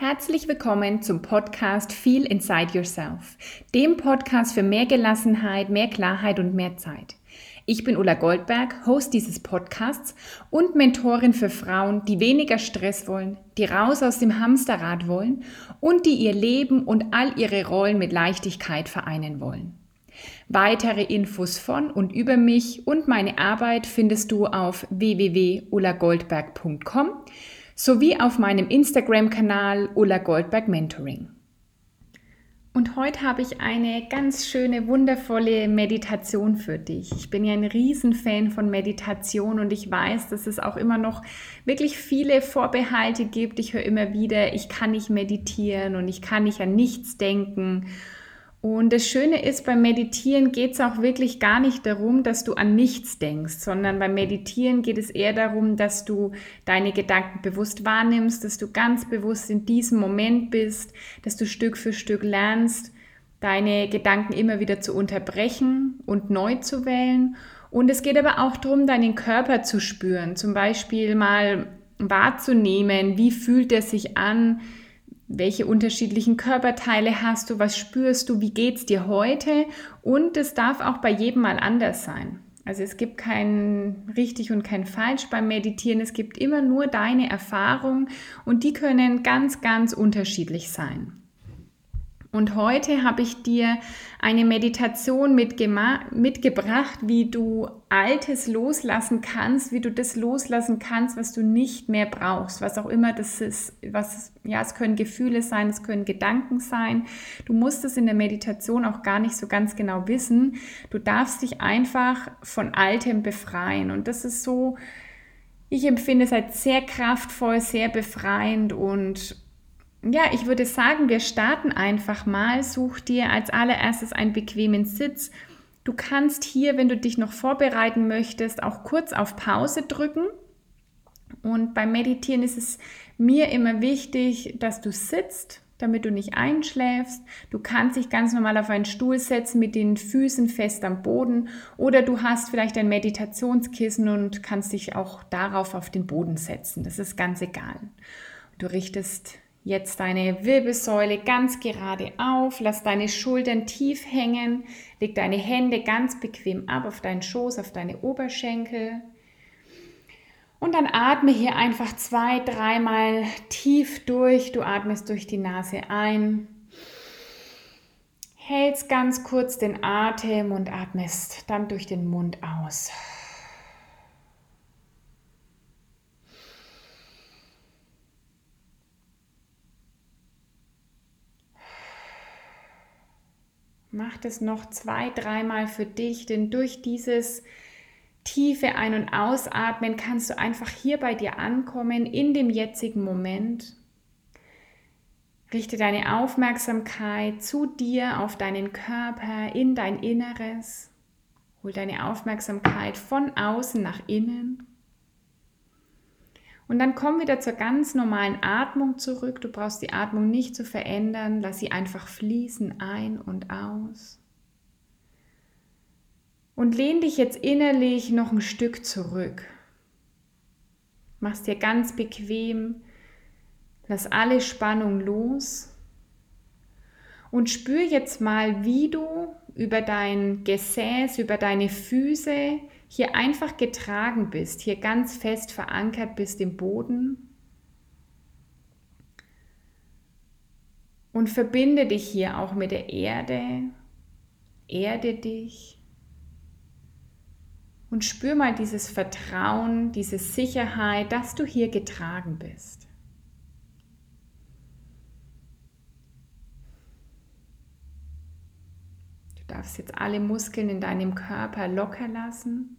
Herzlich willkommen zum Podcast Feel Inside Yourself, dem Podcast für mehr Gelassenheit, mehr Klarheit und mehr Zeit. Ich bin Ulla Goldberg, Host dieses Podcasts und Mentorin für Frauen, die weniger Stress wollen, die raus aus dem Hamsterrad wollen und die ihr Leben und all ihre Rollen mit Leichtigkeit vereinen wollen. Weitere Infos von und über mich und meine Arbeit findest du auf www.ullagoldberg.com sowie auf meinem Instagram-Kanal Ulla Goldberg Mentoring. Und heute habe ich eine ganz schöne, wundervolle Meditation für dich. Ich bin ja ein Riesenfan von Meditation und ich weiß, dass es auch immer noch wirklich viele Vorbehalte gibt. Ich höre immer wieder, ich kann nicht meditieren und ich kann nicht an nichts denken. Und das Schöne ist, beim Meditieren geht es auch wirklich gar nicht darum, dass du an nichts denkst, sondern beim Meditieren geht es eher darum, dass du deine Gedanken bewusst wahrnimmst, dass du ganz bewusst in diesem Moment bist, dass du Stück für Stück lernst, deine Gedanken immer wieder zu unterbrechen und neu zu wählen. Und es geht aber auch darum, deinen Körper zu spüren, zum Beispiel mal wahrzunehmen, wie fühlt er sich an, welche unterschiedlichen Körperteile hast du, was spürst du, wie geht es dir heute und es darf auch bei jedem mal anders sein. Also es gibt kein richtig und kein falsch beim Meditieren, es gibt immer nur deine Erfahrungen und die können ganz, ganz unterschiedlich sein. Und heute habe ich dir eine Meditation mitgebracht, wie du Altes loslassen kannst, wie du das loslassen kannst, was du nicht mehr brauchst, was auch immer das ist. Was, ja, es können Gefühle sein, es können Gedanken sein. Du musst es in der Meditation auch gar nicht so ganz genau wissen. Du darfst dich einfach von Altem befreien. Und das ist so, ich empfinde es als sehr kraftvoll, sehr befreiend und ja, ich würde sagen, wir starten einfach mal. Such dir als allererstes einen bequemen Sitz. Du kannst hier, wenn du dich noch vorbereiten möchtest, auch kurz auf Pause drücken. Und beim Meditieren ist es mir immer wichtig, dass du sitzt, damit du nicht einschläfst. Du kannst dich ganz normal auf einen Stuhl setzen mit den Füßen fest am Boden oder du hast vielleicht ein Meditationskissen und kannst dich auch darauf auf den Boden setzen. Das ist ganz egal. Du richtest Jetzt deine Wirbelsäule ganz gerade auf, lass deine Schultern tief hängen, leg deine Hände ganz bequem ab auf deinen Schoß, auf deine Oberschenkel. Und dann atme hier einfach zwei, dreimal tief durch. Du atmest durch die Nase ein, hältst ganz kurz den Atem und atmest dann durch den Mund aus. Mach das noch zwei, dreimal für dich, denn durch dieses tiefe Ein- und Ausatmen kannst du einfach hier bei dir ankommen, in dem jetzigen Moment. Richte deine Aufmerksamkeit zu dir, auf deinen Körper, in dein Inneres. Hol deine Aufmerksamkeit von außen nach innen. Und dann komm wieder zur ganz normalen Atmung zurück. Du brauchst die Atmung nicht zu verändern. Lass sie einfach fließen ein und aus. Und lehn dich jetzt innerlich noch ein Stück zurück. Mach's dir ganz bequem. Lass alle Spannung los. Und spür jetzt mal, wie du über dein Gesäß, über deine Füße hier einfach getragen bist, hier ganz fest verankert bist im Boden. Und verbinde dich hier auch mit der Erde, erde dich und spür mal dieses Vertrauen, diese Sicherheit, dass du hier getragen bist. Du darfst jetzt alle Muskeln in deinem Körper locker lassen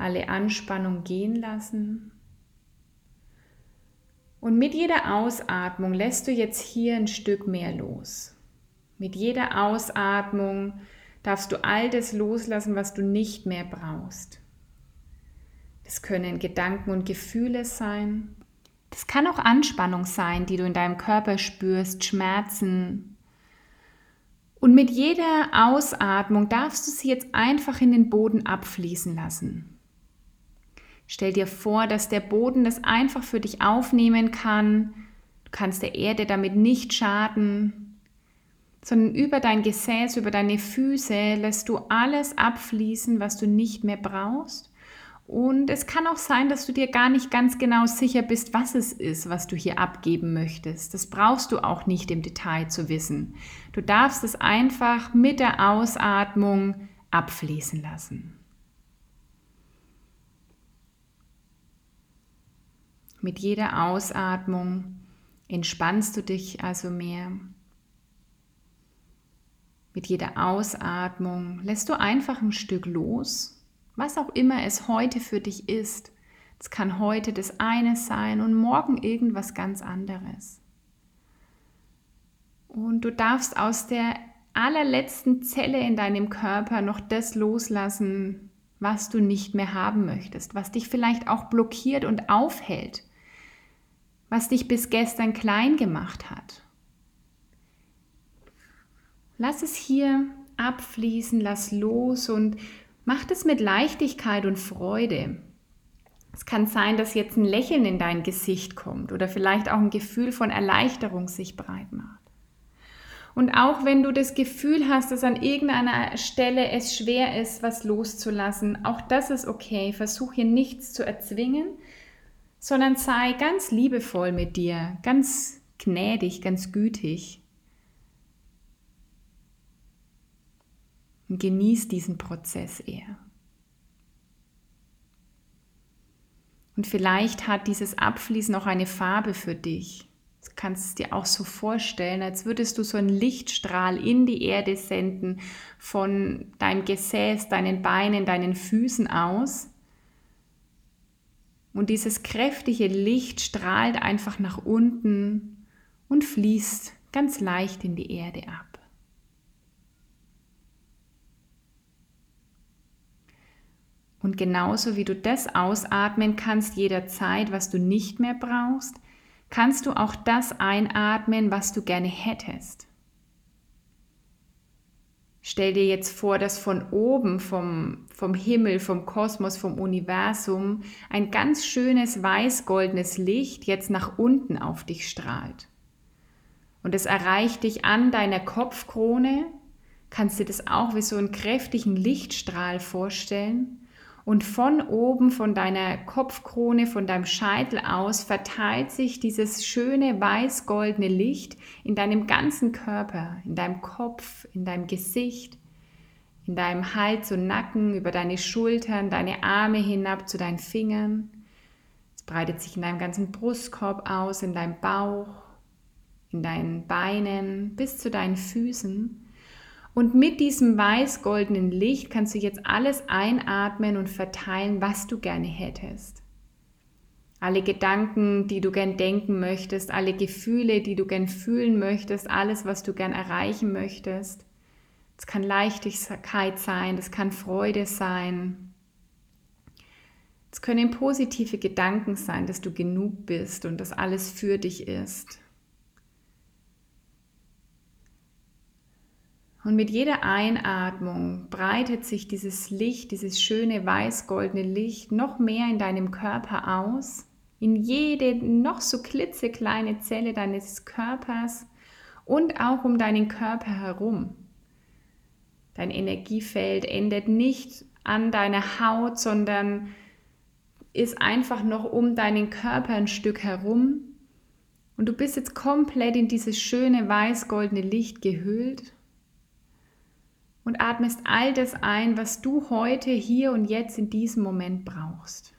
alle Anspannung gehen lassen. Und mit jeder Ausatmung lässt du jetzt hier ein Stück mehr los. Mit jeder Ausatmung darfst du all das loslassen, was du nicht mehr brauchst. Das können Gedanken und Gefühle sein. Das kann auch Anspannung sein, die du in deinem Körper spürst, Schmerzen. Und mit jeder Ausatmung darfst du sie jetzt einfach in den Boden abfließen lassen. Stell dir vor, dass der Boden das einfach für dich aufnehmen kann. Du kannst der Erde damit nicht schaden, sondern über dein Gesäß, über deine Füße lässt du alles abfließen, was du nicht mehr brauchst. Und es kann auch sein, dass du dir gar nicht ganz genau sicher bist, was es ist, was du hier abgeben möchtest. Das brauchst du auch nicht im Detail zu wissen. Du darfst es einfach mit der Ausatmung abfließen lassen. Mit jeder Ausatmung entspannst du dich also mehr. Mit jeder Ausatmung lässt du einfach ein Stück los, was auch immer es heute für dich ist. Es kann heute das eine sein und morgen irgendwas ganz anderes. Und du darfst aus der allerletzten Zelle in deinem Körper noch das loslassen, was du nicht mehr haben möchtest, was dich vielleicht auch blockiert und aufhält was dich bis gestern klein gemacht hat. Lass es hier abfließen, lass los und mach das mit Leichtigkeit und Freude. Es kann sein, dass jetzt ein Lächeln in dein Gesicht kommt oder vielleicht auch ein Gefühl von Erleichterung sich breit macht. Und auch wenn du das Gefühl hast, dass an irgendeiner Stelle es schwer ist, was loszulassen, auch das ist okay. Versuch hier nichts zu erzwingen, sondern sei ganz liebevoll mit dir, ganz gnädig, ganz gütig. Und genieß diesen Prozess eher. Und vielleicht hat dieses Abfließen auch eine Farbe für dich. Du kannst es dir auch so vorstellen, als würdest du so einen Lichtstrahl in die Erde senden von deinem Gesäß, deinen Beinen, deinen Füßen aus. Und dieses kräftige Licht strahlt einfach nach unten und fließt ganz leicht in die Erde ab. Und genauso wie du das ausatmen kannst jederzeit, was du nicht mehr brauchst, kannst du auch das einatmen, was du gerne hättest. Stell dir jetzt vor, dass von oben, vom, vom Himmel, vom Kosmos, vom Universum ein ganz schönes weiß-goldenes Licht jetzt nach unten auf dich strahlt. Und es erreicht dich an deiner Kopfkrone. Kannst du dir das auch wie so einen kräftigen Lichtstrahl vorstellen? Und von oben, von deiner Kopfkrone, von deinem Scheitel aus, verteilt sich dieses schöne weiß-goldene Licht in deinem ganzen Körper, in deinem Kopf, in deinem Gesicht, in deinem Hals und Nacken, über deine Schultern, deine Arme hinab zu deinen Fingern. Es breitet sich in deinem ganzen Brustkorb aus, in deinem Bauch, in deinen Beinen, bis zu deinen Füßen. Und mit diesem weiß-goldenen Licht kannst du jetzt alles einatmen und verteilen, was du gerne hättest. Alle Gedanken, die du gern denken möchtest, alle Gefühle, die du gern fühlen möchtest, alles, was du gern erreichen möchtest. Es kann Leichtigkeit sein, das kann Freude sein. Es können positive Gedanken sein, dass du genug bist und dass alles für dich ist. Und mit jeder Einatmung breitet sich dieses Licht, dieses schöne weiß-goldene Licht noch mehr in deinem Körper aus, in jede noch so klitzekleine Zelle deines Körpers und auch um deinen Körper herum. Dein Energiefeld endet nicht an deiner Haut, sondern ist einfach noch um deinen Körper ein Stück herum. Und du bist jetzt komplett in dieses schöne weiß-goldene Licht gehüllt und atmest all das ein, was du heute, hier und jetzt in diesem Moment brauchst.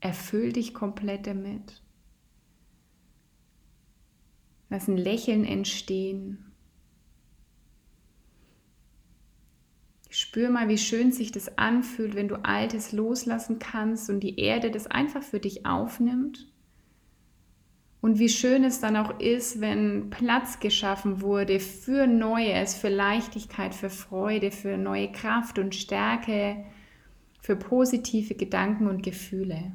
Erfüll dich komplett damit. Lass ein Lächeln entstehen. Spür mal, wie schön sich das anfühlt, wenn du Altes loslassen kannst und die Erde das einfach für dich aufnimmt und wie schön es dann auch ist, wenn Platz geschaffen wurde für Neues, für Leichtigkeit, für Freude, für neue Kraft und Stärke, für positive Gedanken und Gefühle.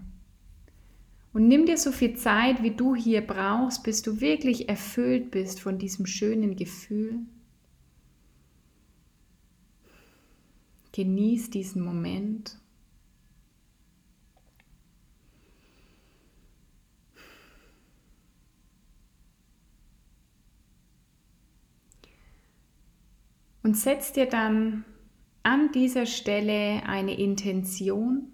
Und nimm dir so viel Zeit, wie du hier brauchst, bis du wirklich erfüllt bist von diesem schönen Gefühl. Genieß diesen Moment. Und setz dir dann an dieser Stelle eine Intention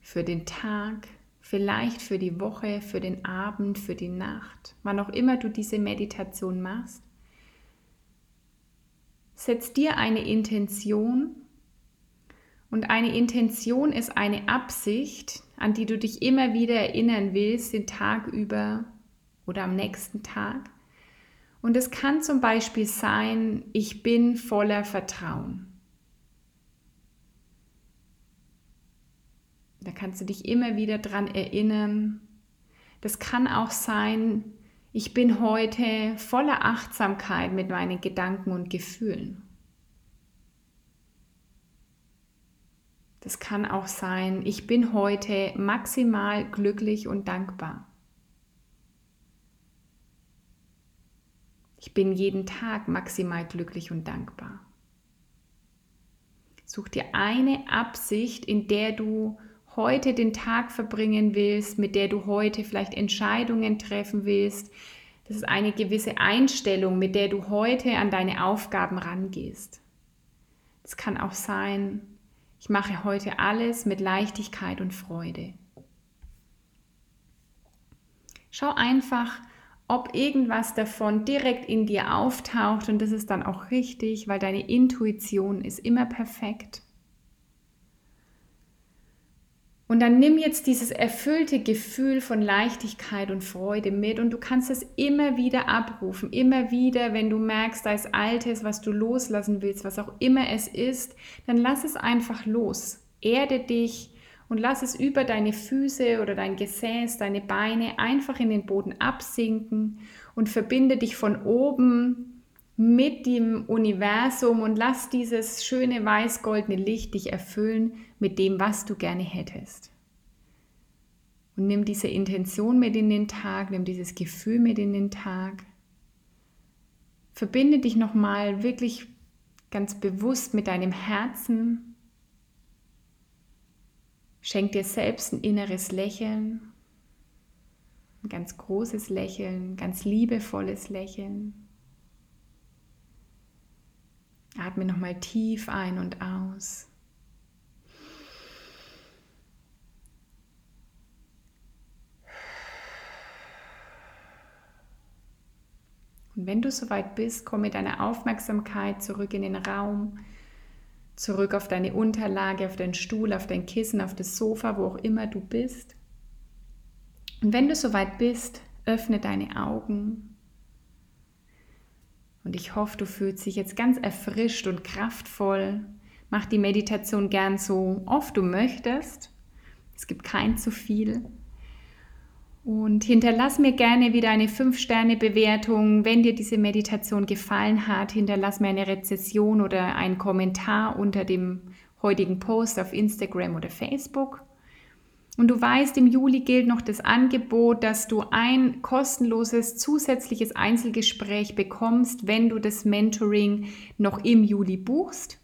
für den Tag, vielleicht für die Woche, für den Abend, für die Nacht, wann auch immer du diese Meditation machst. Setz dir eine Intention und eine Intention ist eine Absicht, an die du dich immer wieder erinnern willst, den Tag über oder am nächsten Tag. Und es kann zum Beispiel sein, ich bin voller Vertrauen. Da kannst du dich immer wieder dran erinnern. Das kann auch sein, ich bin heute voller Achtsamkeit mit meinen Gedanken und Gefühlen. Das kann auch sein, ich bin heute maximal glücklich und dankbar. Ich bin jeden Tag maximal glücklich und dankbar. Such dir eine Absicht, in der du heute den Tag verbringen willst, mit der du heute vielleicht Entscheidungen treffen willst. Das ist eine gewisse Einstellung, mit der du heute an deine Aufgaben rangehst. Es kann auch sein, ich mache heute alles mit Leichtigkeit und Freude. Schau einfach, ob irgendwas davon direkt in dir auftaucht und das ist dann auch richtig, weil deine Intuition ist immer perfekt. Und dann nimm jetzt dieses erfüllte Gefühl von Leichtigkeit und Freude mit und du kannst es immer wieder abrufen, immer wieder, wenn du merkst, da ist Altes, was du loslassen willst, was auch immer es ist, dann lass es einfach los. Erde dich und lass es über deine Füße oder dein Gesäß, deine Beine einfach in den Boden absinken und verbinde dich von oben mit dem Universum und lass dieses schöne weiß-goldene Licht dich erfüllen mit dem, was du gerne hättest. Und nimm diese Intention mit in den Tag, nimm dieses Gefühl mit in den Tag. Verbinde dich nochmal wirklich ganz bewusst mit deinem Herzen. Schenk dir selbst ein inneres Lächeln, ein ganz großes Lächeln, ganz liebevolles Lächeln. Atme nochmal tief ein und aus. Und wenn du soweit bist, komm mit deiner Aufmerksamkeit zurück in den Raum, zurück auf deine Unterlage, auf deinen Stuhl, auf dein Kissen, auf das Sofa, wo auch immer du bist. Und wenn du soweit bist, öffne deine Augen und ich hoffe, du fühlst dich jetzt ganz erfrischt und kraftvoll. Mach die Meditation gern so oft du möchtest. Es gibt kein zu viel. Und hinterlass mir gerne wieder eine 5-Sterne-Bewertung. Wenn dir diese Meditation gefallen hat, hinterlass mir eine Rezession oder einen Kommentar unter dem heutigen Post auf Instagram oder Facebook. Und du weißt, im Juli gilt noch das Angebot, dass du ein kostenloses zusätzliches Einzelgespräch bekommst, wenn du das Mentoring noch im Juli buchst.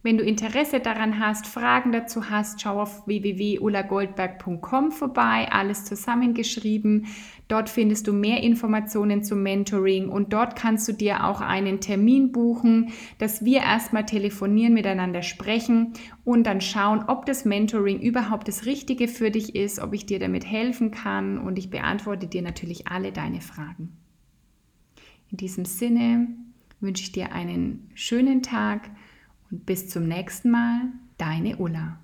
Wenn du Interesse daran hast, Fragen dazu hast, schau auf www.ulagoldberg.com vorbei, alles zusammengeschrieben. Dort findest du mehr Informationen zum Mentoring und dort kannst du dir auch einen Termin buchen, dass wir erstmal telefonieren, miteinander sprechen und dann schauen, ob das Mentoring überhaupt das Richtige für dich ist, ob ich dir damit helfen kann und ich beantworte dir natürlich alle deine Fragen. In diesem Sinne wünsche ich dir einen schönen Tag und bis zum nächsten Mal, deine Ulla.